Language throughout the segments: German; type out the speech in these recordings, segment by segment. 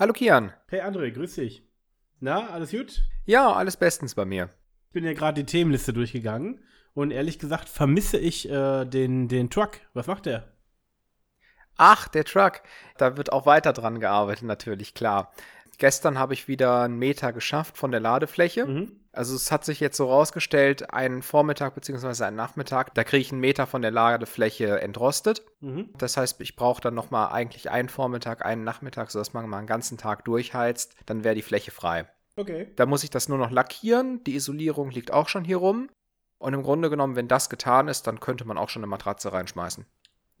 Hallo Kian. Hey André, grüß dich. Na, alles gut? Ja, alles bestens bei mir. Ich bin ja gerade die Themenliste durchgegangen und ehrlich gesagt vermisse ich äh, den, den Truck. Was macht der? Ach, der Truck. Da wird auch weiter dran gearbeitet, natürlich, klar. Gestern habe ich wieder einen Meter geschafft von der Ladefläche. Mhm. Also es hat sich jetzt so rausgestellt, einen Vormittag bzw. einen Nachmittag, da kriege ich einen Meter von der Ladefläche entrostet. Mhm. Das heißt, ich brauche dann nochmal eigentlich einen Vormittag, einen Nachmittag, sodass man mal einen ganzen Tag durchheizt. Dann wäre die Fläche frei. Okay. Da muss ich das nur noch lackieren. Die Isolierung liegt auch schon hier rum. Und im Grunde genommen, wenn das getan ist, dann könnte man auch schon eine Matratze reinschmeißen.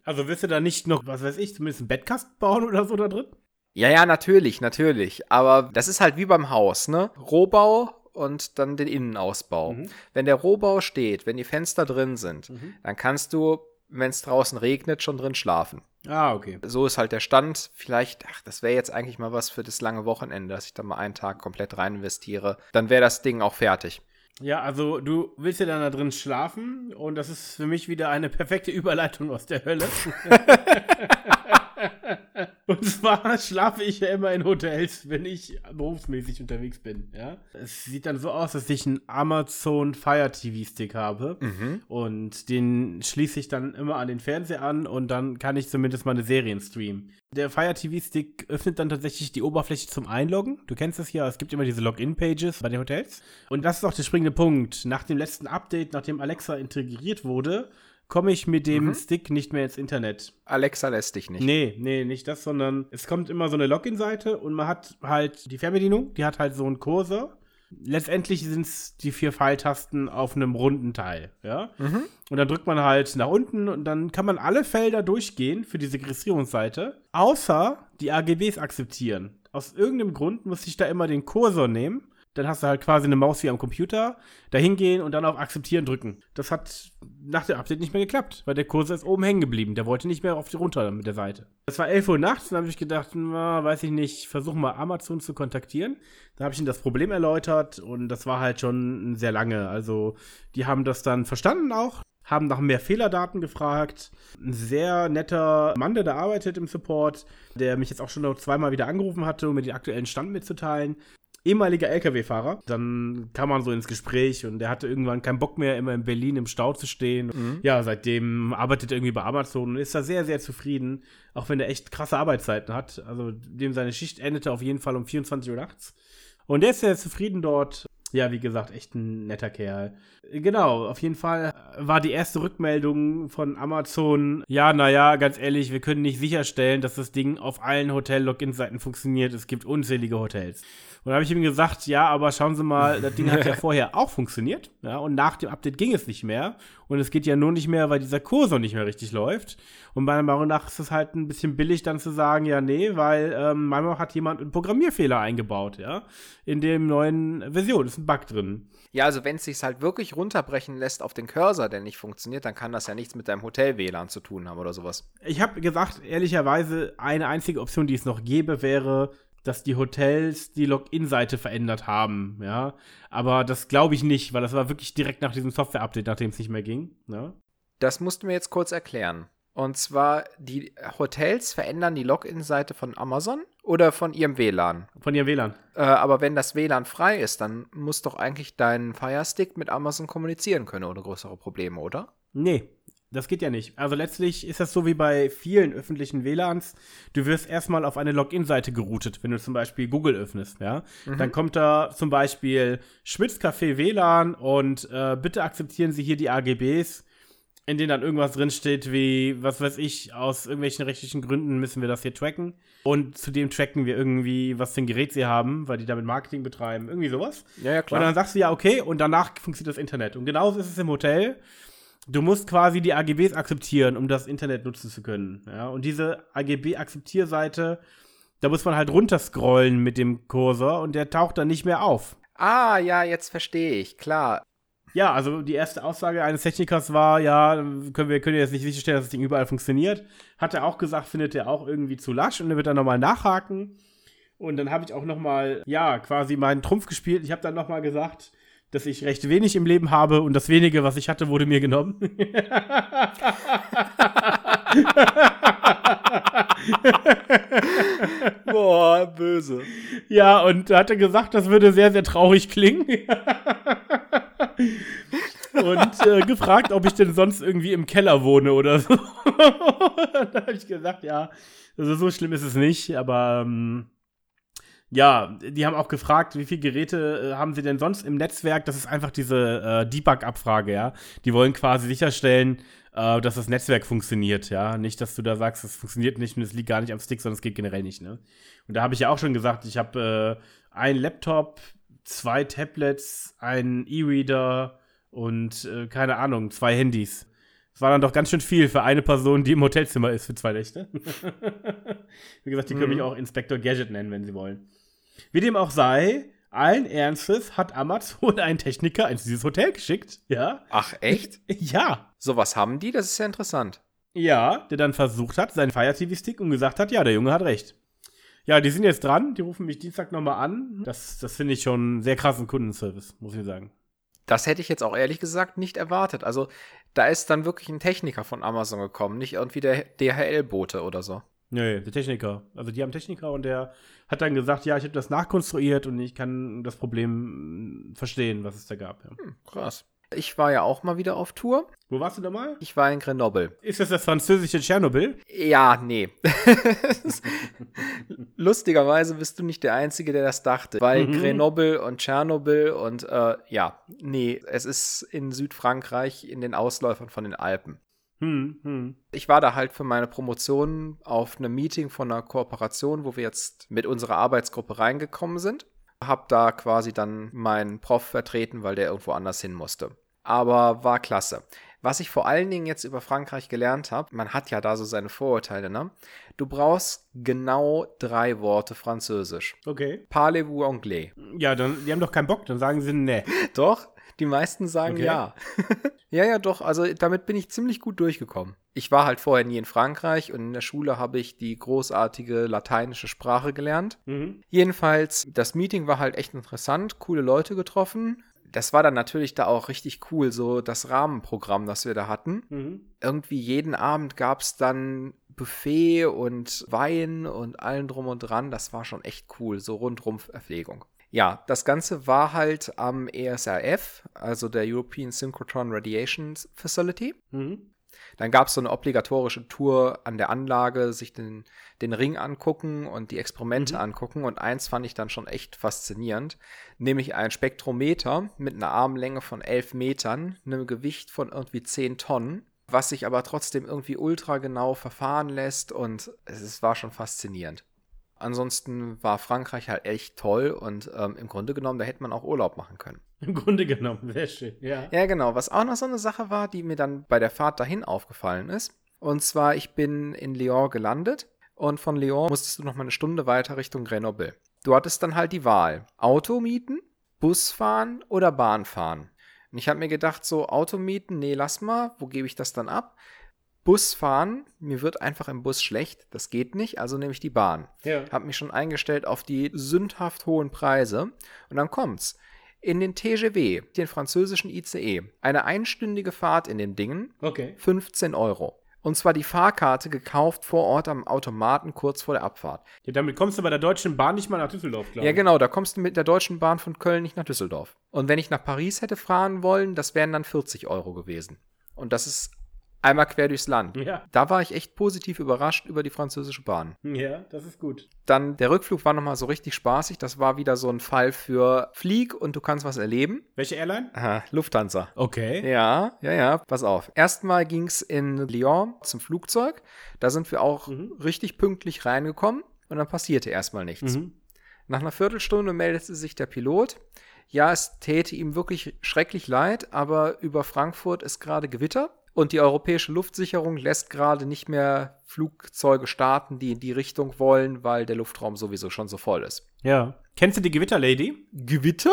Also willst du da nicht noch, was weiß ich, zumindest einen Bettkasten bauen oder so da drin? Ja, ja, natürlich, natürlich. Aber das ist halt wie beim Haus, ne? Rohbau und dann den Innenausbau. Mhm. Wenn der Rohbau steht, wenn die Fenster drin sind, mhm. dann kannst du, wenn es draußen regnet, schon drin schlafen. Ah, okay. So ist halt der Stand. Vielleicht, ach, das wäre jetzt eigentlich mal was für das lange Wochenende, dass ich da mal einen Tag komplett rein investiere. Dann wäre das Ding auch fertig. Ja, also du willst ja dann da drin schlafen und das ist für mich wieder eine perfekte Überleitung aus der Hölle. Und zwar schlafe ich ja immer in Hotels, wenn ich berufsmäßig unterwegs bin. Ja? Es sieht dann so aus, dass ich einen Amazon Fire TV Stick habe. Mhm. Und den schließe ich dann immer an den Fernseher an und dann kann ich zumindest meine Serien streamen. Der Fire TV Stick öffnet dann tatsächlich die Oberfläche zum Einloggen. Du kennst das ja, es gibt immer diese Login-Pages bei den Hotels. Und das ist auch der springende Punkt. Nach dem letzten Update, nachdem Alexa integriert wurde, komme ich mit dem mhm. Stick nicht mehr ins Internet. Alexa lässt dich nicht. Nee, nee, nicht das, sondern es kommt immer so eine Login-Seite und man hat halt die Fernbedienung, die hat halt so einen Cursor. Letztendlich sind es die vier Pfeiltasten auf einem runden Teil, ja. Mhm. Und dann drückt man halt nach unten und dann kann man alle Felder durchgehen für diese Registrierungsseite, außer die AGBs akzeptieren. Aus irgendeinem Grund muss ich da immer den Cursor nehmen dann hast du halt quasi eine Maus wie am Computer, da hingehen und dann auf Akzeptieren drücken. Das hat nach dem Update nicht mehr geklappt, weil der Kurs ist oben hängen geblieben. Der wollte nicht mehr auf die runter mit der Seite. Das war 11 Uhr nachts, dann habe ich gedacht, na, weiß ich nicht, versuche mal Amazon zu kontaktieren. Da habe ich ihnen das Problem erläutert und das war halt schon sehr lange. Also, die haben das dann verstanden auch, haben nach mehr Fehlerdaten gefragt. Ein sehr netter Mann, der da arbeitet im Support, der mich jetzt auch schon noch zweimal wieder angerufen hatte, um mir den aktuellen Stand mitzuteilen ehemaliger LKW-Fahrer. Dann kam man so ins Gespräch und der hatte irgendwann keinen Bock mehr, immer in Berlin im Stau zu stehen. Mhm. Ja, seitdem arbeitet er irgendwie bei Amazon und ist da sehr, sehr zufrieden, auch wenn er echt krasse Arbeitszeiten hat. Also dem seine Schicht endete auf jeden Fall um 24 Uhr nachts. Und der ist sehr zufrieden dort. Ja, wie gesagt, echt ein netter Kerl. Genau, auf jeden Fall war die erste Rückmeldung von Amazon, ja, naja, ganz ehrlich, wir können nicht sicherstellen, dass das Ding auf allen Hotel-Login-Seiten funktioniert. Es gibt unzählige Hotels. Und da habe ich ihm gesagt, ja, aber schauen Sie mal, das Ding hat ja vorher auch funktioniert. Ja, und nach dem Update ging es nicht mehr. Und es geht ja nur nicht mehr, weil dieser Kursor nicht mehr richtig läuft. Und meiner Meinung nach ist es halt ein bisschen billig, dann zu sagen, ja, nee, weil ähm, manchmal hat jemand einen Programmierfehler eingebaut, ja, in dem neuen Version. Ist ein Bug drin. Ja, also wenn es sich halt wirklich runterbrechen lässt auf den Cursor, der nicht funktioniert, dann kann das ja nichts mit deinem Hotel-WLAN zu tun haben oder sowas. Ich habe gesagt, ehrlicherweise, eine einzige Option, die es noch gäbe, wäre, dass die Hotels die Login-Seite verändert haben, ja. Aber das glaube ich nicht, weil das war wirklich direkt nach diesem Software-Update, nachdem es nicht mehr ging. Ne? Das mussten wir jetzt kurz erklären. Und zwar, die Hotels verändern die Login-Seite von Amazon oder von ihrem WLAN? Von ihrem WLAN. Äh, aber wenn das WLAN frei ist, dann muss doch eigentlich dein Firestick mit Amazon kommunizieren können ohne größere Probleme, oder? Nee, das geht ja nicht. Also letztlich ist das so wie bei vielen öffentlichen WLANs. Du wirst erstmal auf eine Login-Seite geroutet, wenn du zum Beispiel Google öffnest, ja. Mhm. Dann kommt da zum Beispiel Schmitzcafé WLAN und äh, bitte akzeptieren Sie hier die AGBs, in denen dann irgendwas drinsteht wie, was weiß ich, aus irgendwelchen rechtlichen Gründen müssen wir das hier tracken. Und zudem tracken wir irgendwie, was für ein Gerät sie haben, weil die damit Marketing betreiben. Irgendwie sowas. Ja, ja, klar. Und dann sagst du ja, okay, und danach funktioniert das Internet. Und genauso ist es im Hotel du musst quasi die AGBs akzeptieren, um das Internet nutzen zu können. Ja, und diese AGB-Akzeptierseite, da muss man halt runterscrollen mit dem Cursor und der taucht dann nicht mehr auf. Ah, ja, jetzt verstehe ich, klar. Ja, also die erste Aussage eines Technikers war, ja, können wir können jetzt nicht sicherstellen, dass das Ding überall funktioniert. Hat er auch gesagt, findet er auch irgendwie zu lasch und er wird dann nochmal nachhaken. Und dann habe ich auch nochmal, ja, quasi meinen Trumpf gespielt. Ich habe dann nochmal gesagt, dass ich recht wenig im Leben habe und das wenige, was ich hatte, wurde mir genommen. Boah, böse. Ja, und da hat er gesagt, das würde sehr, sehr traurig klingen. und äh, gefragt, ob ich denn sonst irgendwie im Keller wohne oder so. da habe ich gesagt, ja, also so schlimm ist es nicht, aber ähm, ja, die haben auch gefragt, wie viele Geräte äh, haben sie denn sonst im Netzwerk? Das ist einfach diese äh, Debug-Abfrage, ja. Die wollen quasi sicherstellen, äh, dass das Netzwerk funktioniert, ja. Nicht, dass du da sagst, es funktioniert nicht und es liegt gar nicht am Stick, sondern es geht generell nicht, ne? Und da habe ich ja auch schon gesagt, ich habe äh, einen Laptop, zwei Tablets, einen E-Reader und äh, keine Ahnung, zwei Handys. Das war dann doch ganz schön viel für eine Person, die im Hotelzimmer ist für zwei Nächte. Wie gesagt, die können mich mhm. auch Inspector Gadget nennen, wenn sie wollen. Wie dem auch sei, allen Ernstes hat Amazon einen Techniker in dieses Hotel geschickt. Ja. Ach, echt? Ja. Sowas haben die? Das ist ja interessant. Ja, der dann versucht hat, seinen Fire TV-Stick und gesagt hat, ja, der Junge hat recht. Ja, die sind jetzt dran, die rufen mich Dienstag nochmal an. Das, das finde ich schon einen sehr krassen Kundenservice, muss ich sagen. Das hätte ich jetzt auch ehrlich gesagt nicht erwartet. Also, da ist dann wirklich ein Techniker von Amazon gekommen, nicht irgendwie der DHL-Bote oder so. Nee, der Techniker. Also die haben Techniker und der hat dann gesagt, ja, ich habe das nachkonstruiert und ich kann das Problem verstehen, was es da gab. Ja. Hm, krass. Ich war ja auch mal wieder auf Tour. Wo warst du da mal? Ich war in Grenoble. Ist das das französische Tschernobyl? Ja, nee. Lustigerweise bist du nicht der Einzige, der das dachte. Weil mhm. Grenoble und Tschernobyl und äh, ja, nee, es ist in Südfrankreich in den Ausläufern von den Alpen. Hm, hm. Ich war da halt für meine Promotion auf einem Meeting von einer Kooperation, wo wir jetzt mit unserer Arbeitsgruppe reingekommen sind. Hab da quasi dann meinen Prof vertreten, weil der irgendwo anders hin musste. Aber war klasse. Was ich vor allen Dingen jetzt über Frankreich gelernt habe, man hat ja da so seine Vorurteile, ne? Du brauchst genau drei Worte Französisch. Okay. Parlez-vous anglais? Ja, dann, die haben doch keinen Bock, dann sagen sie ne. Doch, die meisten sagen okay. ja. ja, ja, doch. Also damit bin ich ziemlich gut durchgekommen. Ich war halt vorher nie in Frankreich und in der Schule habe ich die großartige lateinische Sprache gelernt. Mhm. Jedenfalls, das Meeting war halt echt interessant, coole Leute getroffen. Das war dann natürlich da auch richtig cool, so das Rahmenprogramm, das wir da hatten. Mhm. Irgendwie jeden Abend gab es dann Buffet und Wein und allen drum und dran. Das war schon echt cool, so rundrum Verpflegung. Ja, das Ganze war halt am ESRF, also der European Synchrotron Radiation Facility. Mhm. Dann gab es so eine obligatorische Tour an der Anlage, sich den, den Ring angucken und die Experimente mhm. angucken. Und eins fand ich dann schon echt faszinierend, nämlich ein Spektrometer mit einer Armlänge von 11 Metern, einem Gewicht von irgendwie 10 Tonnen, was sich aber trotzdem irgendwie ultra genau verfahren lässt und es war schon faszinierend. Ansonsten war Frankreich halt echt toll und ähm, im Grunde genommen, da hätte man auch Urlaub machen können. Im Grunde genommen, sehr schön, ja. Ja, genau. Was auch noch so eine Sache war, die mir dann bei der Fahrt dahin aufgefallen ist. Und zwar, ich bin in Lyon gelandet und von Lyon musstest du noch mal eine Stunde weiter Richtung Grenoble. Du hattest dann halt die Wahl: Auto mieten, Bus fahren oder Bahn fahren. Und ich habe mir gedacht, so Auto mieten, nee, lass mal, wo gebe ich das dann ab? Bus fahren, mir wird einfach im Bus schlecht, das geht nicht, also nehme ich die Bahn. Ja. Hab mich schon eingestellt auf die sündhaft hohen Preise und dann kommt's. In den TGW, den französischen ICE, eine einstündige Fahrt in den Dingen, okay. 15 Euro. Und zwar die Fahrkarte gekauft vor Ort am Automaten kurz vor der Abfahrt. Ja, damit kommst du bei der Deutschen Bahn nicht mal nach Düsseldorf, glaube ich. Ja, genau, da kommst du mit der Deutschen Bahn von Köln nicht nach Düsseldorf. Und wenn ich nach Paris hätte fahren wollen, das wären dann 40 Euro gewesen. Und das ist einmal quer durchs Land. Ja. Da war ich echt positiv überrascht über die französische Bahn. Ja, das ist gut. Dann der Rückflug war nochmal so richtig spaßig. Das war wieder so ein Fall für Flieg und du kannst was erleben. Welche Airline? Aha, Lufthansa. Okay. Ja, ja, ja. Pass auf. Erstmal ging es in Lyon zum Flugzeug. Da sind wir auch mhm. richtig pünktlich reingekommen und dann passierte erstmal nichts. Mhm. Nach einer Viertelstunde meldete sich der Pilot. Ja, es täte ihm wirklich schrecklich leid, aber über Frankfurt ist gerade Gewitter und die europäische Luftsicherung lässt gerade nicht mehr Flugzeuge starten, die in die Richtung wollen, weil der Luftraum sowieso schon so voll ist. Ja. Kennst du die Gewitterlady? Gewitter?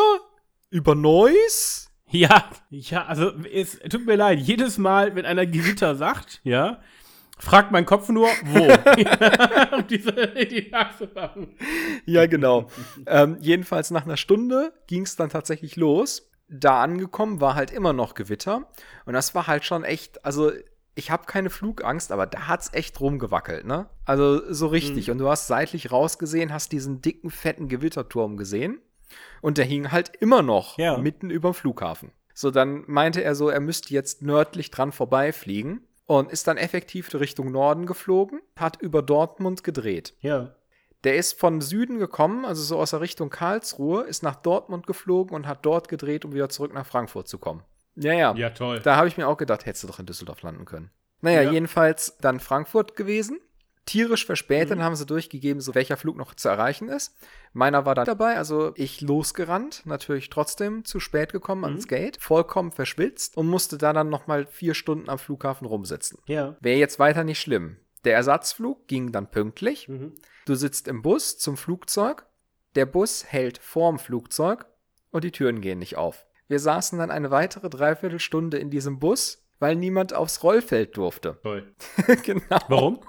Über Neuss? Ja, ja, also es tut mir leid, jedes Mal, wenn einer Gewitter sagt, ja, fragt mein Kopf nur, wo? um diese Lady nachzumachen. Ja, genau. ähm, jedenfalls nach einer Stunde ging es dann tatsächlich los da angekommen, war halt immer noch Gewitter. Und das war halt schon echt, also ich habe keine Flugangst, aber da hat's echt rumgewackelt, ne? Also so richtig. Mhm. Und du hast seitlich rausgesehen, hast diesen dicken, fetten Gewitterturm gesehen. Und der hing halt immer noch ja. mitten über dem Flughafen. So, dann meinte er so, er müsste jetzt nördlich dran vorbeifliegen und ist dann effektiv Richtung Norden geflogen, hat über Dortmund gedreht. Ja. Der ist von Süden gekommen, also so aus der Richtung Karlsruhe, ist nach Dortmund geflogen und hat dort gedreht, um wieder zurück nach Frankfurt zu kommen. Ja, ja. Ja, toll. Da habe ich mir auch gedacht, hättest du doch in Düsseldorf landen können. Naja, ja. jedenfalls dann Frankfurt gewesen. Tierisch verspätet mhm. haben sie durchgegeben, so welcher Flug noch zu erreichen ist. Meiner war da dabei, also ich losgerannt, natürlich trotzdem zu spät gekommen mhm. ans Gate, vollkommen verschwitzt und musste da dann nochmal vier Stunden am Flughafen rumsitzen. Ja. Wäre jetzt weiter nicht schlimm. Der Ersatzflug ging dann pünktlich. Mhm. Du sitzt im Bus zum Flugzeug. Der Bus hält vorm Flugzeug und die Türen gehen nicht auf. Wir saßen dann eine weitere Dreiviertelstunde in diesem Bus, weil niemand aufs Rollfeld durfte. Toll. genau. Warum?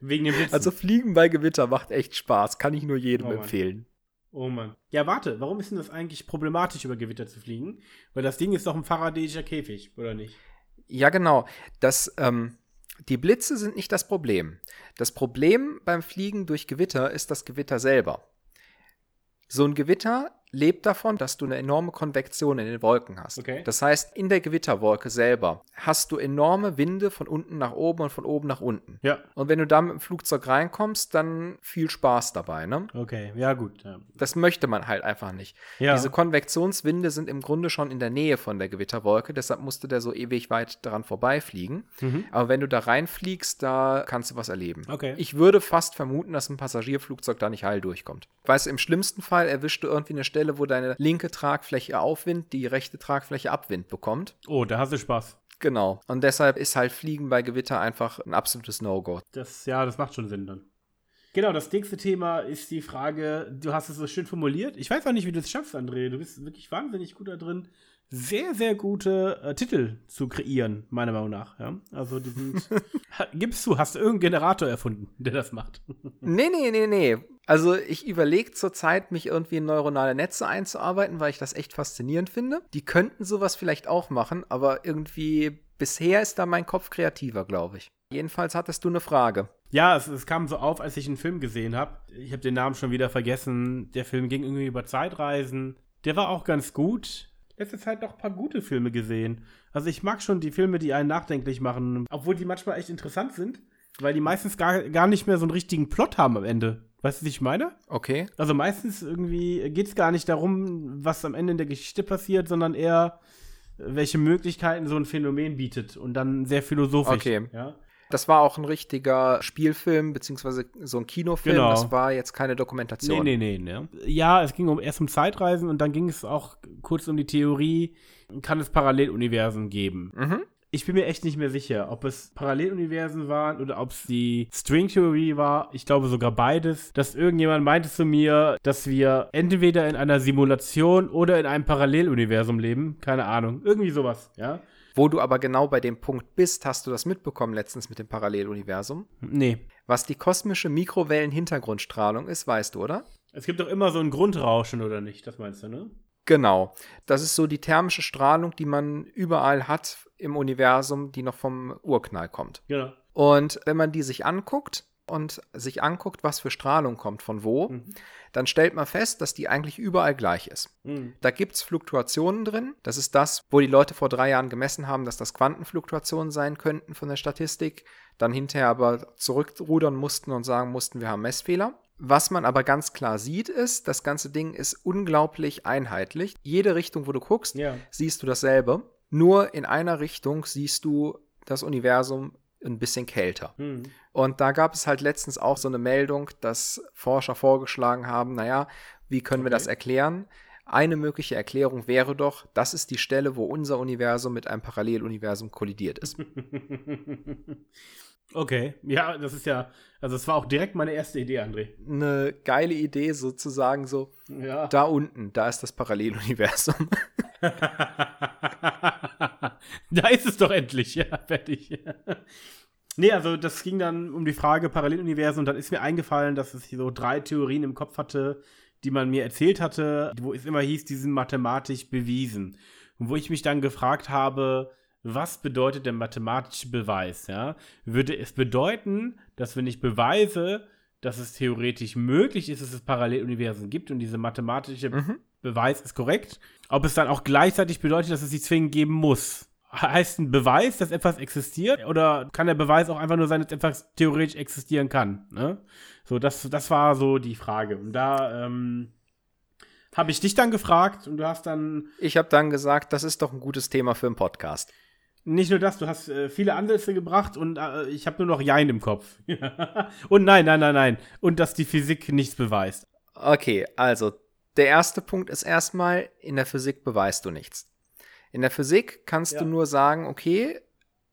Wegen dem Blitzen. Also Fliegen bei Gewitter macht echt Spaß. Kann ich nur jedem oh empfehlen. Oh Mann. Ja, warte, warum ist denn das eigentlich problematisch, über Gewitter zu fliegen? Weil das Ding ist doch ein faradäischer Käfig, oder nicht? Ja, genau. Das, ähm, die Blitze sind nicht das Problem. Das Problem beim Fliegen durch Gewitter ist das Gewitter selber. So ein Gewitter lebt davon, dass du eine enorme Konvektion in den Wolken hast. Okay. Das heißt, in der Gewitterwolke selber hast du enorme Winde von unten nach oben und von oben nach unten. Ja. Und wenn du da mit dem Flugzeug reinkommst, dann viel Spaß dabei, ne? Okay, ja gut. Ja. Das möchte man halt einfach nicht. Ja. Diese Konvektionswinde sind im Grunde schon in der Nähe von der Gewitterwolke, deshalb musste der so ewig weit daran vorbeifliegen. Mhm. Aber wenn du da reinfliegst, da kannst du was erleben. Okay. Ich würde fast vermuten, dass ein Passagierflugzeug da nicht heil durchkommt. Weißt du, im schlimmsten Fall erwischst du irgendwie eine Stelle, wo deine linke Tragfläche Aufwind, die rechte Tragfläche Abwind bekommt. Oh, da hast du Spaß. Genau. Und deshalb ist halt Fliegen bei Gewitter einfach ein absolutes No-Go. Das, ja, das macht schon Sinn dann. Genau, das nächste Thema ist die Frage, du hast es so schön formuliert. Ich weiß auch nicht, wie du es schaffst, André. Du bist wirklich wahnsinnig gut da drin, sehr, sehr gute äh, Titel zu kreieren, meiner Meinung nach. Ja? Also die sind. gibst du, hast du irgendeinen Generator erfunden, der das macht? nee, nee, nee, nee. Also ich überlege zurzeit, mich irgendwie in neuronale Netze einzuarbeiten, weil ich das echt faszinierend finde. Die könnten sowas vielleicht auch machen, aber irgendwie bisher ist da mein Kopf kreativer, glaube ich. Jedenfalls hattest du eine Frage. Ja, es, es, kam so auf, als ich einen Film gesehen habe. Ich habe den Namen schon wieder vergessen. Der Film ging irgendwie über Zeitreisen. Der war auch ganz gut. Letzte Zeit noch ein paar gute Filme gesehen. Also ich mag schon die Filme, die einen nachdenklich machen, obwohl die manchmal echt interessant sind, weil die meistens gar, gar nicht mehr so einen richtigen Plot haben am Ende. Weißt du, was ich meine? Okay. Also meistens irgendwie geht es gar nicht darum, was am Ende in der Geschichte passiert, sondern eher, welche Möglichkeiten so ein Phänomen bietet und dann sehr philosophisch. Okay. Ja? Das war auch ein richtiger Spielfilm, beziehungsweise so ein Kinofilm. Genau. Das war jetzt keine Dokumentation. Nee, nee, nee. ne? Ja, es ging um, erst um Zeitreisen und dann ging es auch kurz um die Theorie, kann es Paralleluniversen geben? Mhm ich bin mir echt nicht mehr sicher, ob es Paralleluniversen waren oder ob es die Stringtheorie war. Ich glaube sogar beides. Dass irgendjemand meinte zu mir, dass wir entweder in einer Simulation oder in einem Paralleluniversum leben. Keine Ahnung. Irgendwie sowas, ja. Wo du aber genau bei dem Punkt bist, hast du das mitbekommen letztens mit dem Paralleluniversum? Nee. Was die kosmische Mikrowellen-Hintergrundstrahlung ist, weißt du, oder? Es gibt doch immer so ein Grundrauschen, oder nicht? Das meinst du, ne? Genau. Das ist so die thermische Strahlung, die man überall hat im Universum, die noch vom Urknall kommt. Genau. Und wenn man die sich anguckt und sich anguckt, was für Strahlung kommt von wo, mhm. dann stellt man fest, dass die eigentlich überall gleich ist. Mhm. Da gibt es Fluktuationen drin. Das ist das, wo die Leute vor drei Jahren gemessen haben, dass das Quantenfluktuationen sein könnten von der Statistik, dann hinterher aber zurückrudern mussten und sagen mussten, wir haben Messfehler. Was man aber ganz klar sieht, ist, das ganze Ding ist unglaublich einheitlich. Jede Richtung, wo du guckst, ja. siehst du dasselbe. Nur in einer Richtung siehst du das Universum ein bisschen kälter. Mhm. Und da gab es halt letztens auch so eine Meldung, dass Forscher vorgeschlagen haben, naja, wie können okay. wir das erklären? Eine mögliche Erklärung wäre doch, das ist die Stelle, wo unser Universum mit einem Paralleluniversum kollidiert ist. Okay, ja, das ist ja, also es war auch direkt meine erste Idee, André. Eine geile Idee sozusagen so, ja. da unten, da ist das Paralleluniversum. da ist es doch endlich, ja, fertig. nee, also das ging dann um die Frage Paralleluniversum und dann ist mir eingefallen, dass es hier so drei Theorien im Kopf hatte, die man mir erzählt hatte, wo es immer hieß, die sind mathematisch bewiesen. Und wo ich mich dann gefragt habe, was bedeutet der mathematische Beweis, ja? Würde es bedeuten, dass wenn ich beweise, dass es theoretisch möglich ist, dass es Paralleluniversen gibt und dieser mathematische mhm. Beweis ist korrekt, ob es dann auch gleichzeitig bedeutet, dass es sie zwingend geben muss? Heißt ein Beweis, dass etwas existiert? Oder kann der Beweis auch einfach nur sein, dass etwas theoretisch existieren kann? Ne? So, das, das war so die Frage. Und da ähm, habe ich dich dann gefragt und du hast dann. Ich habe dann gesagt, das ist doch ein gutes Thema für einen Podcast. Nicht nur das, du hast äh, viele Ansätze gebracht und äh, ich habe nur noch Jein im Kopf. und nein, nein, nein, nein. Und dass die Physik nichts beweist. Okay, also der erste Punkt ist erstmal, in der Physik beweist du nichts. In der Physik kannst ja. du nur sagen, okay,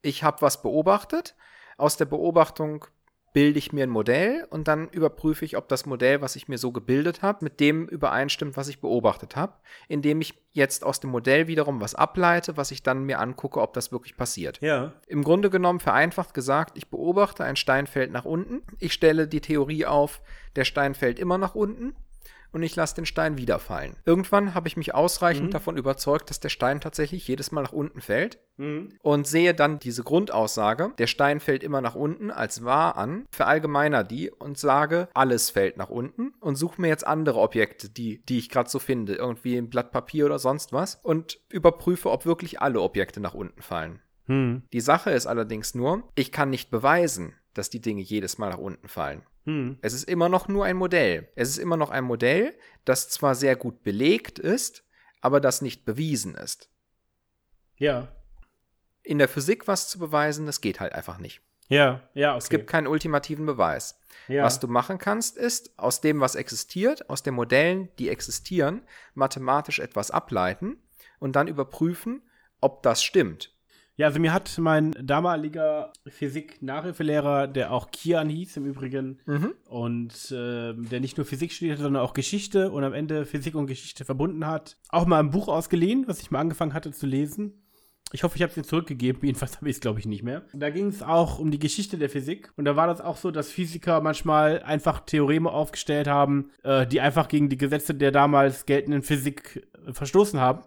ich habe was beobachtet. Aus der Beobachtung bilde ich mir ein Modell und dann überprüfe ich, ob das Modell, was ich mir so gebildet habe, mit dem übereinstimmt, was ich beobachtet habe, indem ich jetzt aus dem Modell wiederum was ableite, was ich dann mir angucke, ob das wirklich passiert. Ja. Im Grunde genommen vereinfacht gesagt, ich beobachte, ein Stein fällt nach unten, ich stelle die Theorie auf, der Stein fällt immer nach unten und ich lasse den Stein wieder fallen. Irgendwann habe ich mich ausreichend mhm. davon überzeugt, dass der Stein tatsächlich jedes Mal nach unten fällt mhm. und sehe dann diese Grundaussage, der Stein fällt immer nach unten, als wahr an, verallgemeiner die und sage, alles fällt nach unten und suche mir jetzt andere Objekte, die, die ich gerade so finde, irgendwie ein Blatt Papier oder sonst was und überprüfe, ob wirklich alle Objekte nach unten fallen. Mhm. Die Sache ist allerdings nur, ich kann nicht beweisen, dass die Dinge jedes Mal nach unten fallen. Hm. Es ist immer noch nur ein Modell. Es ist immer noch ein Modell, das zwar sehr gut belegt ist, aber das nicht bewiesen ist. Ja. In der Physik was zu beweisen, das geht halt einfach nicht. Ja, ja, okay. Es gibt keinen ultimativen Beweis. Ja. Was du machen kannst, ist aus dem, was existiert, aus den Modellen, die existieren, mathematisch etwas ableiten und dann überprüfen, ob das stimmt. Ja, also mir hat mein damaliger Physik-Nachhilfelehrer, der auch Kian hieß im Übrigen, mhm. und äh, der nicht nur Physik studiert hat, sondern auch Geschichte und am Ende Physik und Geschichte verbunden hat, auch mal ein Buch ausgeliehen, was ich mal angefangen hatte zu lesen. Ich hoffe, ich habe es dir zurückgegeben. Jedenfalls habe ich es, glaube ich, nicht mehr. Da ging es auch um die Geschichte der Physik. Und da war das auch so, dass Physiker manchmal einfach Theoreme aufgestellt haben, äh, die einfach gegen die Gesetze der damals geltenden Physik äh, verstoßen haben.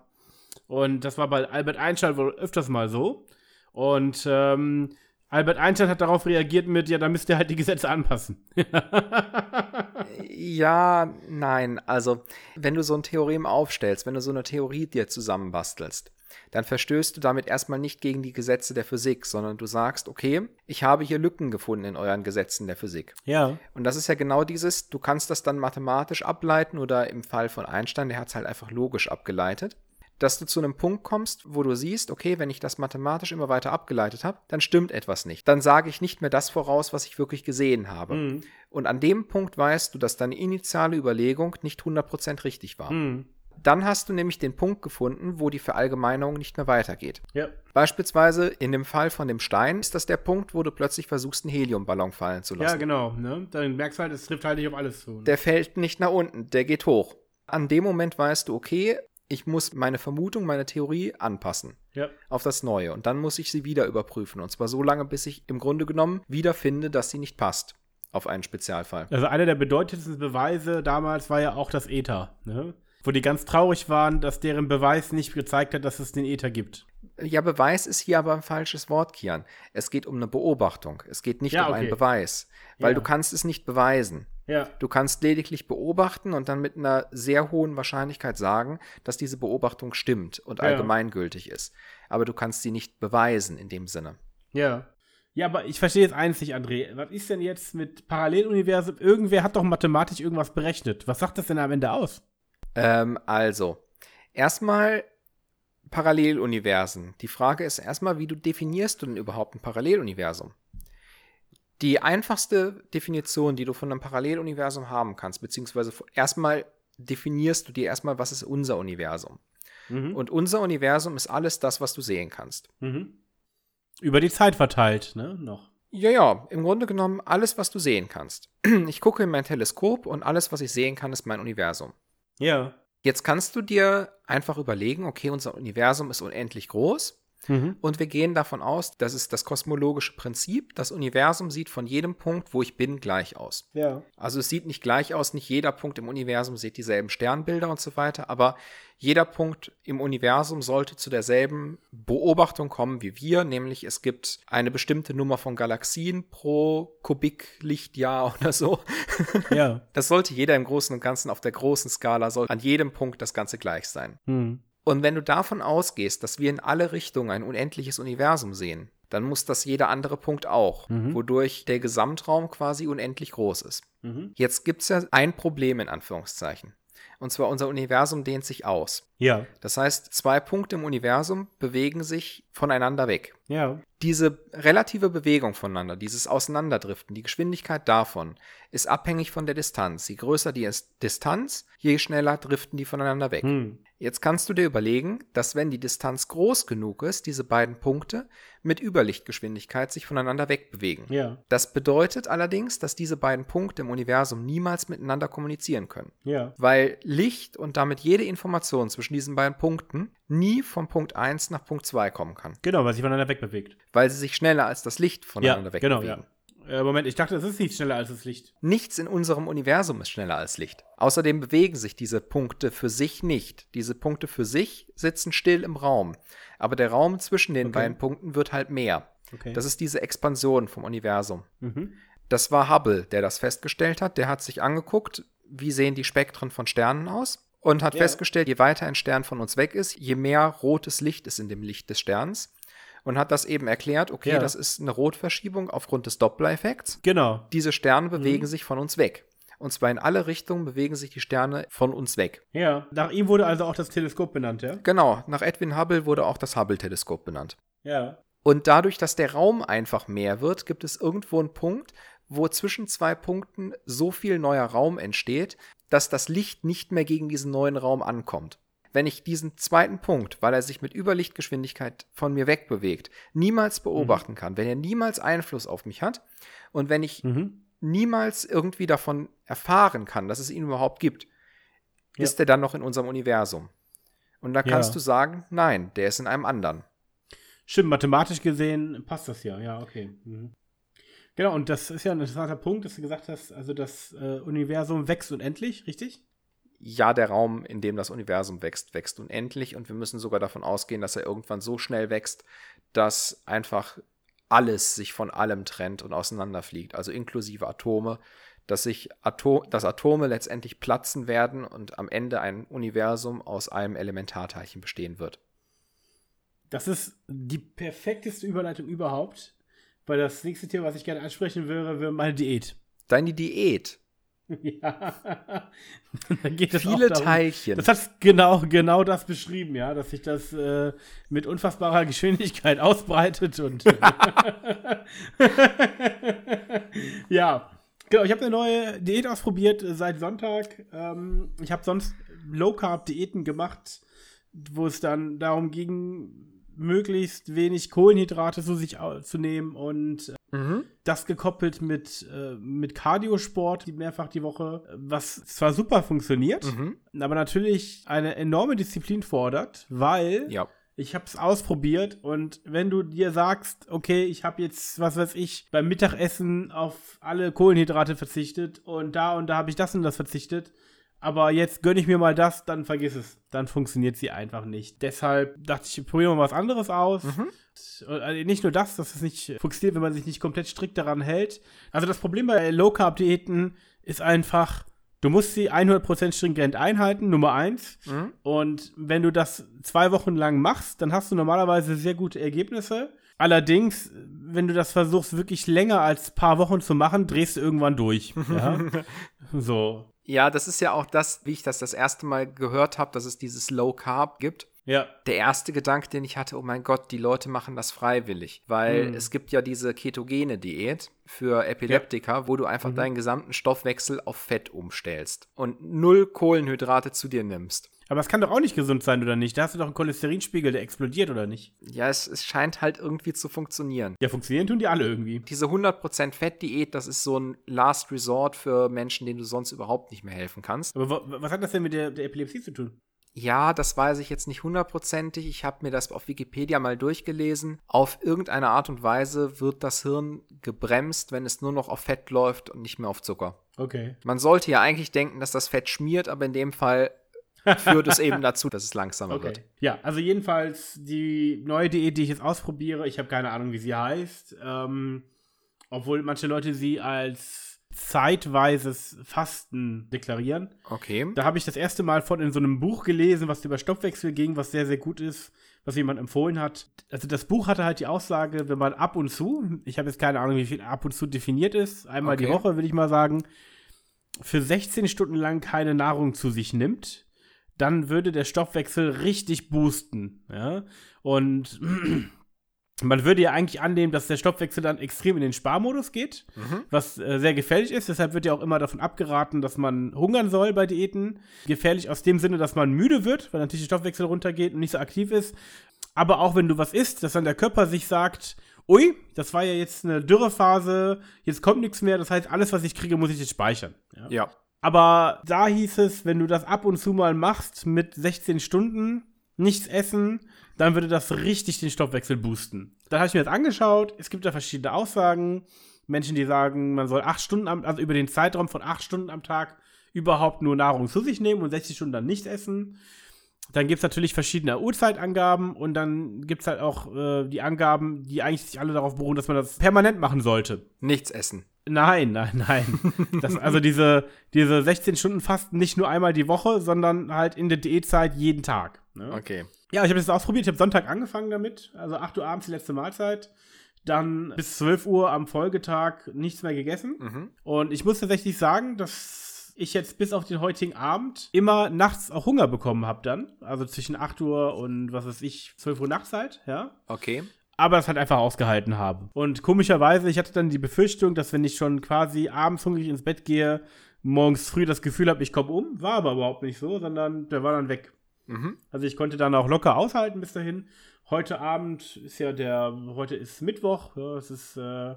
Und das war bei Albert Einstein wohl öfters mal so. Und ähm, Albert Einstein hat darauf reagiert mit, ja, da müsst ihr halt die Gesetze anpassen. ja, nein. Also, wenn du so ein Theorem aufstellst, wenn du so eine Theorie dir zusammenbastelst, dann verstößt du damit erstmal nicht gegen die Gesetze der Physik, sondern du sagst, okay, ich habe hier Lücken gefunden in euren Gesetzen der Physik. Ja. Und das ist ja genau dieses, du kannst das dann mathematisch ableiten oder im Fall von Einstein, der hat es halt einfach logisch abgeleitet dass du zu einem Punkt kommst, wo du siehst, okay, wenn ich das mathematisch immer weiter abgeleitet habe, dann stimmt etwas nicht. Dann sage ich nicht mehr das voraus, was ich wirklich gesehen habe. Mhm. Und an dem Punkt weißt du, dass deine initiale Überlegung nicht 100% richtig war. Mhm. Dann hast du nämlich den Punkt gefunden, wo die Verallgemeinerung nicht mehr weitergeht. Ja. Beispielsweise in dem Fall von dem Stein ist das der Punkt, wo du plötzlich versuchst, einen Heliumballon fallen zu lassen. Ja, genau. Ne? Dann merkst du halt, es trifft halt nicht auf alles zu. Ne? Der fällt nicht nach unten, der geht hoch. An dem Moment weißt du, okay, ich muss meine Vermutung, meine Theorie anpassen ja. auf das Neue. Und dann muss ich sie wieder überprüfen. Und zwar so lange, bis ich im Grunde genommen wieder finde, dass sie nicht passt auf einen Spezialfall. Also einer der bedeutendsten Beweise damals war ja auch das Ether, ne? wo die ganz traurig waren, dass deren Beweis nicht gezeigt hat, dass es den Ether gibt. Ja, Beweis ist hier aber ein falsches Wort, Kian. Es geht um eine Beobachtung. Es geht nicht ja, um okay. einen Beweis, weil ja. du kannst es nicht beweisen. Ja. Du kannst lediglich beobachten und dann mit einer sehr hohen Wahrscheinlichkeit sagen, dass diese Beobachtung stimmt und allgemeingültig ist. Aber du kannst sie nicht beweisen in dem Sinne. Ja. Ja, aber ich verstehe jetzt eins nicht, André. Was ist denn jetzt mit Paralleluniversum? Irgendwer hat doch mathematisch irgendwas berechnet. Was sagt das denn am Ende aus? Ähm, also, erstmal Paralleluniversen. Die Frage ist erstmal, wie du definierst du denn überhaupt ein Paralleluniversum? Die einfachste Definition, die du von einem Paralleluniversum haben kannst, beziehungsweise erstmal definierst du dir erstmal, was ist unser Universum. Mhm. Und unser Universum ist alles das, was du sehen kannst. Mhm. Über die Zeit verteilt, ne? Noch. Ja, ja, im Grunde genommen alles, was du sehen kannst. Ich gucke in mein Teleskop und alles, was ich sehen kann, ist mein Universum. Ja. Jetzt kannst du dir einfach überlegen, okay, unser Universum ist unendlich groß. Mhm. Und wir gehen davon aus, das ist das kosmologische Prinzip, das Universum sieht von jedem Punkt, wo ich bin, gleich aus. Ja. Also es sieht nicht gleich aus, nicht jeder Punkt im Universum sieht dieselben Sternbilder und so weiter, aber jeder Punkt im Universum sollte zu derselben Beobachtung kommen wie wir, nämlich es gibt eine bestimmte Nummer von Galaxien pro Kubiklichtjahr oder so. Ja. Das sollte jeder im Großen und Ganzen auf der großen Skala, soll an jedem Punkt das Ganze gleich sein. Mhm. Und wenn du davon ausgehst, dass wir in alle Richtungen ein unendliches Universum sehen, dann muss das jeder andere Punkt auch, Mhm. wodurch der Gesamtraum quasi unendlich groß ist. Mhm. Jetzt gibt es ja ein Problem in Anführungszeichen. Und zwar unser Universum dehnt sich aus. Ja. Das heißt, zwei Punkte im Universum bewegen sich voneinander weg. Ja. Diese relative Bewegung voneinander, dieses Auseinanderdriften, die Geschwindigkeit davon, ist abhängig von der Distanz. Je größer die ist- Distanz, je schneller driften die voneinander weg. Hm. Jetzt kannst du dir überlegen, dass wenn die Distanz groß genug ist, diese beiden Punkte mit Überlichtgeschwindigkeit sich voneinander wegbewegen. Ja. Das bedeutet allerdings, dass diese beiden Punkte im Universum niemals miteinander kommunizieren können. Ja. Weil Licht und damit jede Information zwischen diesen beiden Punkten nie von Punkt 1 nach Punkt 2 kommen kann. Genau, weil sich voneinander wegbewegt. Weil sie sich schneller als das Licht voneinander ja, genau, wegbewegen. ja. Äh, Moment, ich dachte, es ist nicht schneller als das Licht. Nichts in unserem Universum ist schneller als Licht. Außerdem bewegen sich diese Punkte für sich nicht. Diese Punkte für sich sitzen still im Raum. Aber der Raum zwischen den Okay. beiden Punkten wird halt mehr. Okay. Das ist diese Expansion vom Universum. mhm. Das war Hubble, der das festgestellt hat. Der hat sich angeguckt, wie sehen die Spektren von Sternen aus und hat Ja. festgestellt, je weiter ein Stern von uns weg ist, je mehr rotes Licht ist in dem Licht des Sterns. Und hat das eben erklärt, okay, Ja. das ist eine Rotverschiebung aufgrund des Doppler-Effekts. Genau. Diese Sterne bewegen Mhm. sich von uns weg. Und zwar in alle Richtungen bewegen sich die Sterne von uns weg. Ja. Nach ihm wurde also auch das Teleskop benannt, ja? Genau, nach Edwin Hubble wurde auch das Hubble-Teleskop benannt. Ja. Und dadurch, dass der Raum einfach mehr wird, gibt es irgendwo einen Punkt, wo zwischen zwei Punkten so viel neuer Raum entsteht, dass das Licht nicht mehr gegen diesen neuen Raum ankommt. Wenn ich diesen zweiten Punkt, weil er sich mit Überlichtgeschwindigkeit von mir wegbewegt, niemals beobachten kann, wenn er niemals Einfluss auf mich hat und wenn ich Mhm. niemals irgendwie davon erfahren kann, dass es ihn überhaupt gibt, Ja. ist er dann noch in unserem Universum. Und da kannst Ja. du sagen, nein, der ist in einem anderen. Stimmt, mathematisch gesehen passt das ja. Ja, okay. Mhm. Genau, und das ist ja ein interessanter Punkt, dass du gesagt hast, also das äh, Universum wächst unendlich, richtig? ja, der Raum, in dem das Universum wächst, wächst unendlich und wir müssen sogar davon ausgehen, dass er irgendwann so schnell wächst, dass einfach alles sich von allem trennt und auseinanderfliegt, also inklusive Atome, dass sich Ato dass Atome letztendlich platzen werden und am Ende ein Universum aus einem Elementarteilchen bestehen wird. Das ist die perfekteste Überleitung überhaupt, weil das nächste Thema, was ich gerne ansprechen würde, wäre meine Diät. Deine Diät, ja. Dann geht es viele darum, Teilchen. Das hat genau, genau das beschrieben, ja, dass sich das äh, mit unfassbarer Geschwindigkeit ausbreitet und ja. Genau, ich habe eine neue Diät ausprobiert äh, seit Sonntag. Ähm, ich habe sonst Low Carb Diäten gemacht, wo es dann darum ging, möglichst wenig Kohlenhydrate zu sich zu nehmen und mhm. das gekoppelt mit, äh, mit Cardiosport mehrfach die Woche, was zwar super funktioniert, Mhm. aber natürlich eine enorme Disziplin fordert, weil Ja. ich habe es ausprobiert und wenn du dir sagst, okay, ich habe jetzt, was weiß ich, beim Mittagessen auf alle Kohlenhydrate verzichtet und da und da habe ich das und das verzichtet, aber jetzt gönne ich mir mal das, dann vergiss es. Dann funktioniert sie einfach nicht. Deshalb dachte ich, probieren wir mal was anderes aus. Mhm. Äh, nicht nur das, dass es nicht funktioniert, wenn man sich nicht komplett strikt daran hält. Also das Problem bei Low-Carb-Diäten ist einfach, du musst sie 100% stringent einhalten, Nummer eins. Mhm. Und wenn du das zwei Wochen lang machst, dann hast du normalerweise sehr gute Ergebnisse. Allerdings, wenn du das versuchst, wirklich länger als paar Wochen zu machen, drehst du irgendwann durch. Ja? so. Ja, das ist ja auch das, wie ich das das erste Mal gehört habe, dass es dieses Low Carb gibt. Ja. Der erste Gedanke, den ich hatte, oh mein Gott, die Leute machen das freiwillig, weil Hm. es gibt ja diese ketogene Diät für Epileptiker, wo du einfach deinen gesamten Stoffwechsel auf Fett umstellst und null Kohlenhydrate zu dir nimmst. Aber es kann doch auch nicht gesund sein, oder nicht? Da hast du doch einen Cholesterinspiegel, der explodiert, oder nicht? Ja, es, es scheint halt irgendwie zu funktionieren. Ja, funktionieren tun die alle irgendwie. Diese 100% Fettdiät, das ist so ein Last Resort für Menschen, denen du sonst überhaupt nicht mehr helfen kannst. Aber wa- was hat das denn mit der, der Epilepsie zu tun? Ja, das weiß ich jetzt nicht hundertprozentig. Ich habe mir das auf Wikipedia mal durchgelesen. Auf irgendeine Art und Weise wird das Hirn gebremst, wenn es nur noch auf Fett läuft und nicht mehr auf Zucker. Okay. Man sollte ja eigentlich denken, dass das Fett schmiert, aber in dem Fall führt es eben dazu, dass es langsamer okay. wird. Ja, also jedenfalls die neue Diät, die ich jetzt ausprobiere, ich habe keine Ahnung, wie sie heißt, ähm, obwohl manche Leute sie als zeitweises Fasten deklarieren. Okay. Da habe ich das erste Mal von in so einem Buch gelesen, was über Stoffwechsel ging, was sehr, sehr gut ist, was jemand empfohlen hat. Also das Buch hatte halt die Aussage, wenn man ab und zu, ich habe jetzt keine Ahnung, wie viel ab und zu definiert ist, einmal okay. die Woche, würde ich mal sagen, für 16 Stunden lang keine Nahrung zu sich nimmt, dann würde der Stoffwechsel richtig boosten. Ja? Und man würde ja eigentlich annehmen, dass der Stoffwechsel dann extrem in den Sparmodus geht, mhm. was äh, sehr gefährlich ist. Deshalb wird ja auch immer davon abgeraten, dass man hungern soll bei Diäten. Gefährlich aus dem Sinne, dass man müde wird, weil natürlich der Stoffwechsel runtergeht und nicht so aktiv ist. Aber auch wenn du was isst, dass dann der Körper sich sagt, ui, das war ja jetzt eine Dürrephase, jetzt kommt nichts mehr, das heißt, alles, was ich kriege, muss ich jetzt speichern. Ja. ja. Aber da hieß es, wenn du das ab und zu mal machst mit 16 Stunden, nichts essen, dann würde das richtig den Stoffwechsel boosten. Dann habe ich mir das angeschaut. Es gibt da verschiedene Aussagen. Menschen, die sagen, man soll acht Stunden, am, also über den Zeitraum von acht Stunden am Tag überhaupt nur Nahrung zu sich nehmen und 60 Stunden dann nicht essen. Dann gibt es natürlich verschiedene Uhrzeitangaben und dann gibt es halt auch äh, die Angaben, die eigentlich sich alle darauf beruhen, dass man das permanent machen sollte. Nichts essen. Nein, nein, nein. Das, also diese, diese 16 Stunden Fasten nicht nur einmal die Woche, sondern halt in der Diätzeit jeden Tag. Ne? Okay. Ja, ich habe das ausprobiert. Ich habe Sonntag angefangen damit. Also 8 Uhr abends die letzte Mahlzeit. Dann bis 12 Uhr am Folgetag nichts mehr gegessen. Mhm. Und ich muss tatsächlich sagen, dass ich jetzt bis auf den heutigen Abend immer nachts auch Hunger bekommen habe dann. Also zwischen 8 Uhr und was weiß ich, 12 Uhr nachts halt, ja. Okay aber das halt einfach ausgehalten habe. Und komischerweise, ich hatte dann die Befürchtung, dass wenn ich schon quasi abends hungrig ins Bett gehe, morgens früh das Gefühl habe, ich komme um. War aber überhaupt nicht so, sondern der war dann weg. Mhm. Also ich konnte dann auch locker aushalten bis dahin. Heute Abend ist ja der, heute ist Mittwoch, ja, es ist, äh,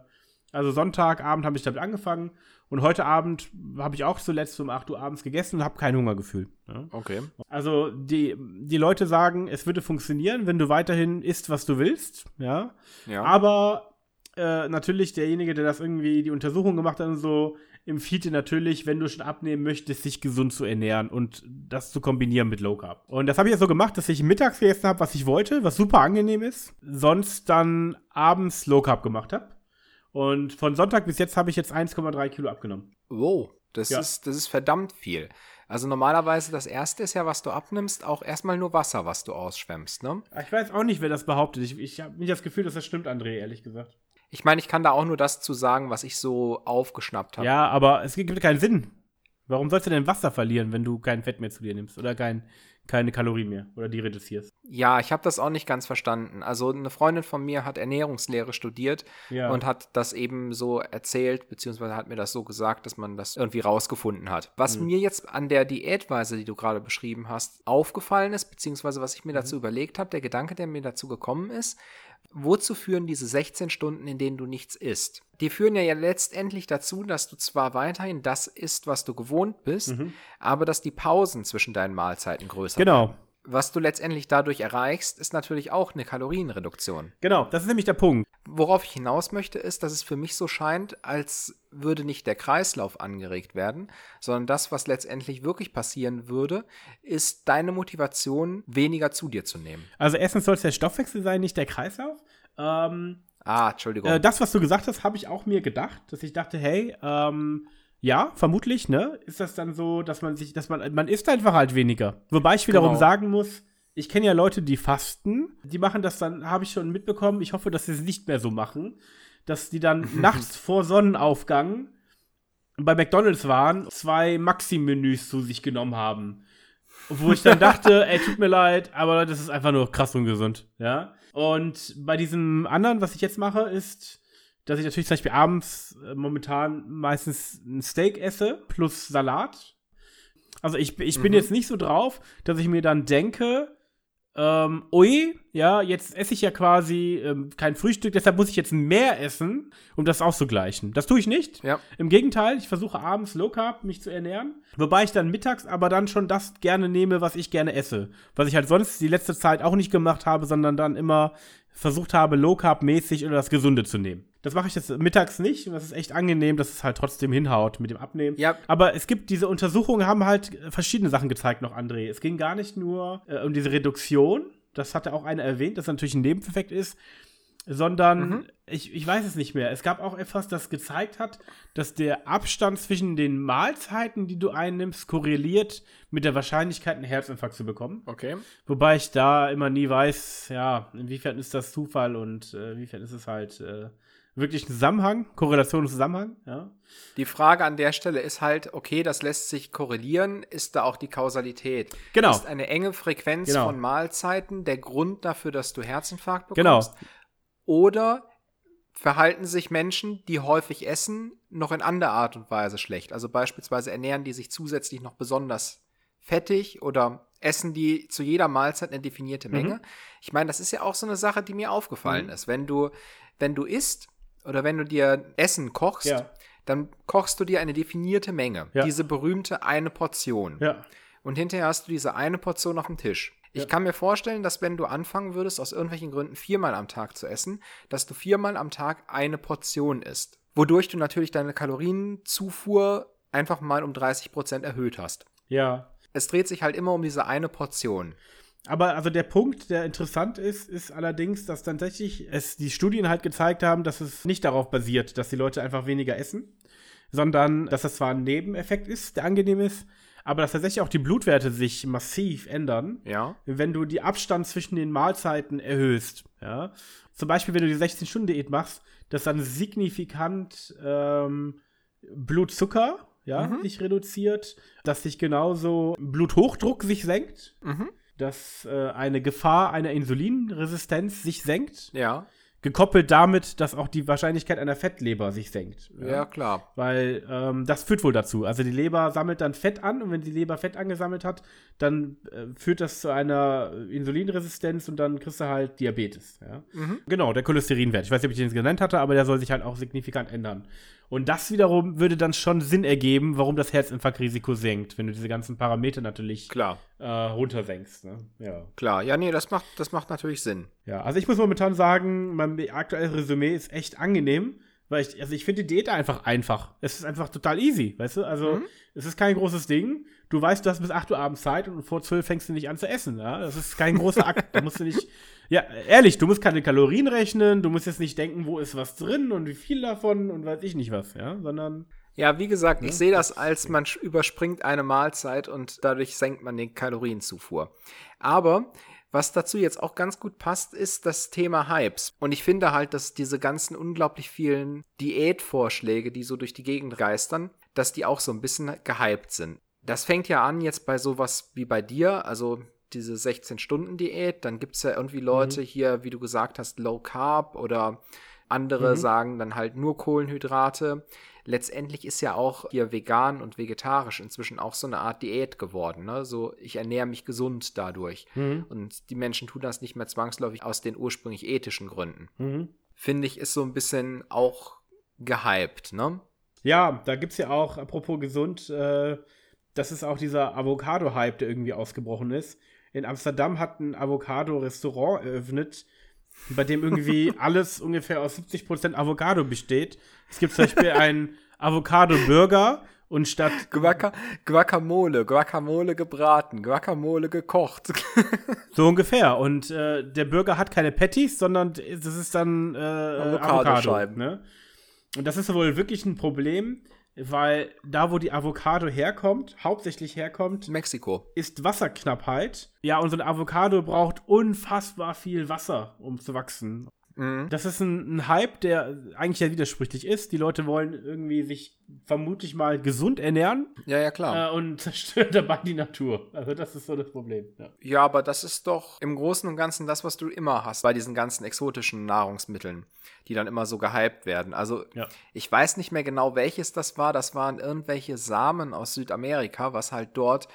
also Sonntagabend habe ich damit angefangen und heute Abend habe ich auch zuletzt um 8 Uhr abends gegessen und habe keinen Hungergefühl. Ja. Okay. Also die, die Leute sagen, es würde funktionieren, wenn du weiterhin isst, was du willst, ja. ja. Aber äh, natürlich derjenige, der das irgendwie die Untersuchung gemacht hat und so, empfiehlt dir natürlich, wenn du schon abnehmen möchtest, sich gesund zu ernähren und das zu kombinieren mit Low Carb. Und das habe ich ja so gemacht, dass ich mittags gegessen habe, was ich wollte, was super angenehm ist, sonst dann abends Low Carb gemacht habe. Und von Sonntag bis jetzt habe ich jetzt 1,3 Kilo abgenommen. Wow, das, ja. ist, das ist verdammt viel. Also normalerweise das erste ist ja, was du abnimmst, auch erstmal nur Wasser, was du ausschwemmst, ne? Ich weiß auch nicht, wer das behauptet. Ich, ich habe nicht das Gefühl, dass das stimmt, André, ehrlich gesagt. Ich meine, ich kann da auch nur das zu sagen, was ich so aufgeschnappt habe. Ja, aber es gibt keinen Sinn. Warum sollst du denn Wasser verlieren, wenn du kein Fett mehr zu dir nimmst oder kein, keine Kalorien mehr oder die reduzierst? Ja, ich habe das auch nicht ganz verstanden. Also eine Freundin von mir hat Ernährungslehre studiert ja. und hat das eben so erzählt, beziehungsweise hat mir das so gesagt, dass man das irgendwie rausgefunden hat. Was mhm. mir jetzt an der Diätweise, die du gerade beschrieben hast, aufgefallen ist, beziehungsweise was ich mir mhm. dazu überlegt habe, der Gedanke, der mir dazu gekommen ist, Wozu führen diese 16 Stunden, in denen du nichts isst? Die führen ja, letztendlich dazu, dass du zwar weiterhin das isst, was du gewohnt bist, mhm. aber dass die Pausen zwischen deinen Mahlzeiten größer genau. werden. Genau. Was du letztendlich dadurch erreichst, ist natürlich auch eine Kalorienreduktion. Genau, das ist nämlich der Punkt. Worauf ich hinaus möchte, ist, dass es für mich so scheint, als würde nicht der Kreislauf angeregt werden, sondern das, was letztendlich wirklich passieren würde, ist deine Motivation, weniger zu dir zu nehmen. Also erstens soll es der Stoffwechsel sein, nicht der Kreislauf. Ähm, ah, Entschuldigung. Äh, das, was du gesagt hast, habe ich auch mir gedacht, dass ich dachte, hey, ähm, ja, vermutlich, ne? Ist das dann so, dass man sich, dass man, man isst einfach halt weniger. Wobei ich wiederum genau. sagen muss, ich kenne ja Leute, die fasten, die machen das dann, habe ich schon mitbekommen, ich hoffe, dass sie es nicht mehr so machen, dass die dann nachts vor Sonnenaufgang bei McDonalds waren, zwei Maxi-Menüs zu sich genommen haben. Wo ich dann dachte, ey, tut mir leid, aber das ist einfach nur krass ungesund, ja. Und bei diesem anderen, was ich jetzt mache, ist, dass ich natürlich zum Beispiel abends äh, momentan meistens ein Steak esse plus Salat. Also ich, ich mhm. bin jetzt nicht so drauf, dass ich mir dann denke, ähm, ui, ja, jetzt esse ich ja quasi ähm, kein Frühstück, deshalb muss ich jetzt mehr essen, um das auszugleichen. Das tue ich nicht. Ja. Im Gegenteil, ich versuche abends Low Carb mich zu ernähren, wobei ich dann mittags aber dann schon das gerne nehme, was ich gerne esse. Was ich halt sonst die letzte Zeit auch nicht gemacht habe, sondern dann immer versucht habe, Low Carb mäßig oder das Gesunde zu nehmen. Das mache ich jetzt mittags nicht und das ist echt angenehm, dass es halt trotzdem hinhaut mit dem Abnehmen. Ja. Aber es gibt diese Untersuchungen, haben halt verschiedene Sachen gezeigt noch, André. Es ging gar nicht nur äh, um diese Reduktion, das hatte auch einer erwähnt, dass natürlich ein Nebeneffekt ist, sondern mhm. ich, ich weiß es nicht mehr. Es gab auch etwas, das gezeigt hat, dass der Abstand zwischen den Mahlzeiten, die du einnimmst, korreliert mit der Wahrscheinlichkeit, einen Herzinfarkt zu bekommen. Okay. Wobei ich da immer nie weiß, ja, inwiefern ist das Zufall und äh, inwiefern ist es halt äh, wirklich ein Zusammenhang, Korrelation und Zusammenhang, ja. Die Frage an der Stelle ist halt, okay, das lässt sich korrelieren, ist da auch die Kausalität? Genau. Ist eine enge Frequenz genau. von Mahlzeiten der Grund dafür, dass du Herzinfarkt genau. bekommst? Genau. Oder verhalten sich Menschen, die häufig essen, noch in anderer Art und Weise schlecht? Also beispielsweise ernähren die sich zusätzlich noch besonders fettig oder essen die zu jeder Mahlzeit eine definierte Menge? Mhm. Ich meine, das ist ja auch so eine Sache, die mir aufgefallen mhm. ist. Wenn du, wenn du isst oder wenn du dir Essen kochst, ja. dann kochst du dir eine definierte Menge. Ja. Diese berühmte eine Portion. Ja. Und hinterher hast du diese eine Portion auf dem Tisch. Ich kann mir vorstellen, dass wenn du anfangen würdest, aus irgendwelchen Gründen viermal am Tag zu essen, dass du viermal am Tag eine Portion isst. Wodurch du natürlich deine Kalorienzufuhr einfach mal um 30 Prozent erhöht hast. Ja. Es dreht sich halt immer um diese eine Portion. Aber also der Punkt, der interessant ist, ist allerdings, dass tatsächlich es die Studien halt gezeigt haben, dass es nicht darauf basiert, dass die Leute einfach weniger essen, sondern dass das zwar ein Nebeneffekt ist, der angenehm ist, aber dass tatsächlich auch die Blutwerte sich massiv ändern, ja. wenn du die Abstand zwischen den Mahlzeiten erhöhst. Ja? Zum Beispiel, wenn du die 16-Stunden-Diät machst, dass dann signifikant ähm, Blutzucker ja, mhm. sich reduziert, dass sich genauso Bluthochdruck sich senkt. Mhm dass äh, eine Gefahr einer Insulinresistenz sich senkt. Ja. Gekoppelt damit, dass auch die Wahrscheinlichkeit einer Fettleber sich senkt. Ja, ja klar. Weil ähm, das führt wohl dazu. Also die Leber sammelt dann Fett an und wenn die Leber Fett angesammelt hat, dann äh, führt das zu einer Insulinresistenz und dann kriegst du halt Diabetes. Ja? Mhm. Genau, der Cholesterinwert. Ich weiß nicht, ob ich den genannt hatte, aber der soll sich halt auch signifikant ändern. Und das wiederum würde dann schon Sinn ergeben, warum das Herzinfarktrisiko senkt, wenn du diese ganzen Parameter natürlich Klar. Äh, runtersenkst. Ne? Ja. Klar, ja, nee, das macht, das macht natürlich Sinn. Ja, also ich muss momentan sagen, mein aktuelles Resümee ist echt angenehm, weil ich, also ich finde die Diät einfach einfach. Es ist einfach total easy, weißt du? Also, mhm. Es ist kein großes Ding. Du weißt, du hast bis 8 Uhr abends Zeit und vor 12 fängst du nicht an zu essen. Ja? Das ist kein großer Akt. da musst du nicht ja, ehrlich, du musst keine Kalorien rechnen, du musst jetzt nicht denken, wo ist was drin und wie viel davon und weiß ich nicht was, ja, sondern. Ja, wie gesagt, ja. ich sehe das als man überspringt eine Mahlzeit und dadurch senkt man den Kalorienzufuhr. Aber was dazu jetzt auch ganz gut passt, ist das Thema Hypes. Und ich finde halt, dass diese ganzen unglaublich vielen Diätvorschläge, die so durch die Gegend geistern, dass die auch so ein bisschen gehypt sind. Das fängt ja an jetzt bei sowas wie bei dir, also diese 16-Stunden-Diät. Dann gibt es ja irgendwie Leute mhm. hier, wie du gesagt hast, Low Carb oder andere mhm. sagen dann halt nur Kohlenhydrate. Letztendlich ist ja auch hier vegan und vegetarisch inzwischen auch so eine Art Diät geworden. Ne? So, ich ernähre mich gesund dadurch. Mhm. Und die Menschen tun das nicht mehr zwangsläufig aus den ursprünglich ethischen Gründen. Mhm. Finde ich, ist so ein bisschen auch gehypt, ne? Ja, da gibt es ja auch, apropos gesund, äh, das ist auch dieser Avocado-Hype, der irgendwie ausgebrochen ist in Amsterdam hat ein Avocado-Restaurant eröffnet, bei dem irgendwie alles ungefähr aus 70% Avocado besteht. Es gibt zum Beispiel einen Avocado-Burger und statt. Guaca Guacamole, Guacamole gebraten, Guacamole gekocht. so ungefähr. Und äh, der Burger hat keine Patties, sondern das ist dann äh, Avocado. Ne? Und das ist wohl wirklich ein Problem weil da, wo die Avocado herkommt, hauptsächlich herkommt, Mexiko, ist Wasserknappheit. Ja, und so ein Avocado braucht unfassbar viel Wasser, um zu wachsen. Mhm. Das ist ein, ein, Hype, der eigentlich ja widersprüchlich ist. Die Leute wollen irgendwie sich vermutlich mal gesund ernähren. Ja, ja, klar. Äh, und zerstören dabei die Natur. Also das ist so das Problem. Ja. ja, aber das ist doch im Großen und Ganzen das, was du immer hast bei diesen ganzen exotischen Nahrungsmitteln, die dann immer so gehypt werden. Also ja. ich weiß nicht mehr genau, welches das war. Das waren irgendwelche Samen aus Südamerika, was halt dort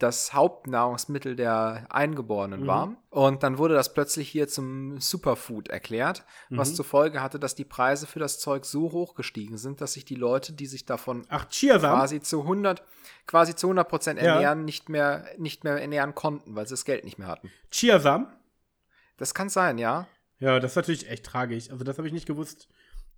das Hauptnahrungsmittel der Eingeborenen Mhm. war. Und dann wurde das plötzlich hier zum Superfood erklärt, was Mhm. zur Folge hatte, dass die Preise für das Zeug so hoch gestiegen sind, dass sich die Leute, die sich davon Ach, quasi zu 100 quasi zu 100 Prozent Ja. ernähren, nicht mehr nicht mehr ernähren konnten, weil sie das Geld nicht mehr hatten. Chiasamen? Das kann sein, ja. Ja, das ist natürlich echt tragisch. Also das habe ich nicht gewusst.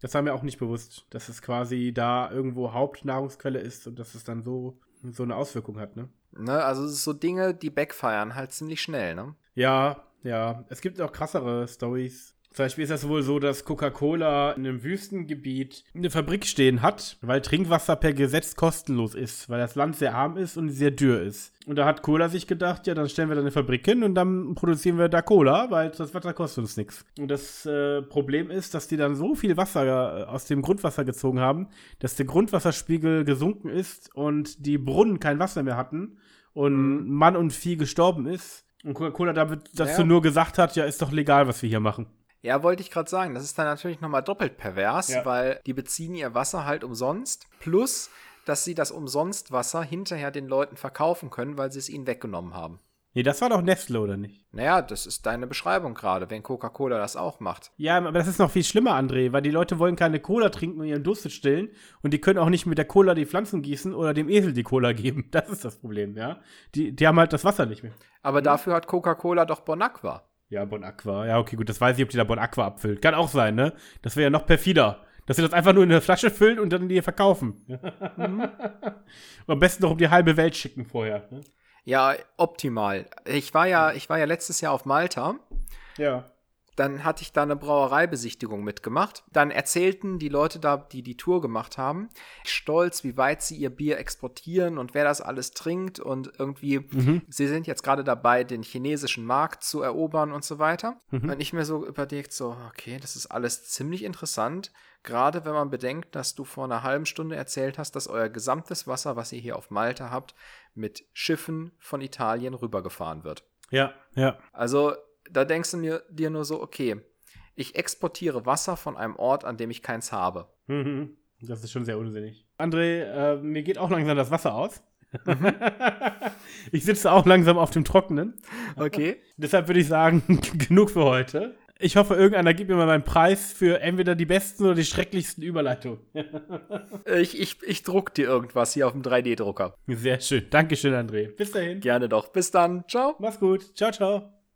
Das war mir auch nicht bewusst, dass es quasi da irgendwo Hauptnahrungsquelle ist und dass es dann so, so eine Auswirkung hat, ne? Ne, also es ist so Dinge, die backfeiern halt ziemlich schnell, ne? Ja, ja. Es gibt auch krassere Stories. Zum Beispiel ist das wohl so, dass Coca-Cola in einem Wüstengebiet eine Fabrik stehen hat, weil Trinkwasser per Gesetz kostenlos ist, weil das Land sehr arm ist und sehr dürr ist. Und da hat Cola sich gedacht, ja, dann stellen wir da eine Fabrik hin und dann produzieren wir da Cola, weil das Wasser kostet uns nichts. Und das äh, Problem ist, dass die dann so viel Wasser äh, aus dem Grundwasser gezogen haben, dass der Grundwasserspiegel gesunken ist und die Brunnen kein Wasser mehr hatten und Mann und Vieh gestorben ist. Und Coca-Cola damit dazu Ja. nur gesagt hat, ja, ist doch legal, was wir hier machen. Ja, wollte ich gerade sagen. Das ist dann natürlich nochmal doppelt pervers, Ja. weil die beziehen ihr Wasser halt umsonst. Plus, dass sie das Umsonstwasser hinterher den Leuten verkaufen können, weil sie es ihnen weggenommen haben. Nee, das war doch Nestle, oder nicht? Naja, das ist deine Beschreibung gerade, wenn Coca-Cola das auch macht. Ja, aber das ist noch viel schlimmer, André, weil die Leute wollen keine Cola trinken und ihren Durst stillen und die können auch nicht mit der Cola die Pflanzen gießen oder dem Esel die Cola geben. Das ist das Problem, ja. Die, die haben halt das Wasser nicht mehr. Aber dafür hat Coca-Cola doch Bon Aqua. Ja, Bon Aqua. Ja, okay, gut, das weiß ich, ob die da Bon Aqua abfüllt. Kann auch sein, ne? Das wäre ja noch perfider. Dass sie das einfach nur in eine Flasche füllen und dann die verkaufen. und am besten noch um die halbe Welt schicken vorher. Ne? Ja, optimal. Ich war ja, ich war ja letztes Jahr auf Malta. Ja. Dann hatte ich da eine Brauereibesichtigung mitgemacht. Dann erzählten die Leute da, die die Tour gemacht haben, stolz, wie weit sie ihr Bier exportieren und wer das alles trinkt und irgendwie, sie sind jetzt gerade dabei, den chinesischen Markt zu erobern und so weiter. Und ich mir so überlegt, so, okay, das ist alles ziemlich interessant, gerade wenn man bedenkt, dass du vor einer halben Stunde erzählt hast, dass euer gesamtes Wasser, was ihr hier auf Malta habt, mit Schiffen von Italien rübergefahren wird. Ja, ja. Also, da denkst du mir, dir nur so, okay, ich exportiere Wasser von einem Ort, an dem ich keins habe. Mhm. Das ist schon sehr unsinnig. André, äh, mir geht auch langsam das Wasser aus. ich sitze auch langsam auf dem Trockenen. Okay. Deshalb würde ich sagen, genug für heute. Ich hoffe, irgendeiner gibt mir mal meinen Preis für entweder die besten oder die schrecklichsten Überleitungen. ich, ich, ich druck dir irgendwas hier auf dem 3D-Drucker. Sehr schön. Dankeschön, André. Bis dahin. Gerne doch. Bis dann. Ciao. Mach's gut. Ciao, ciao.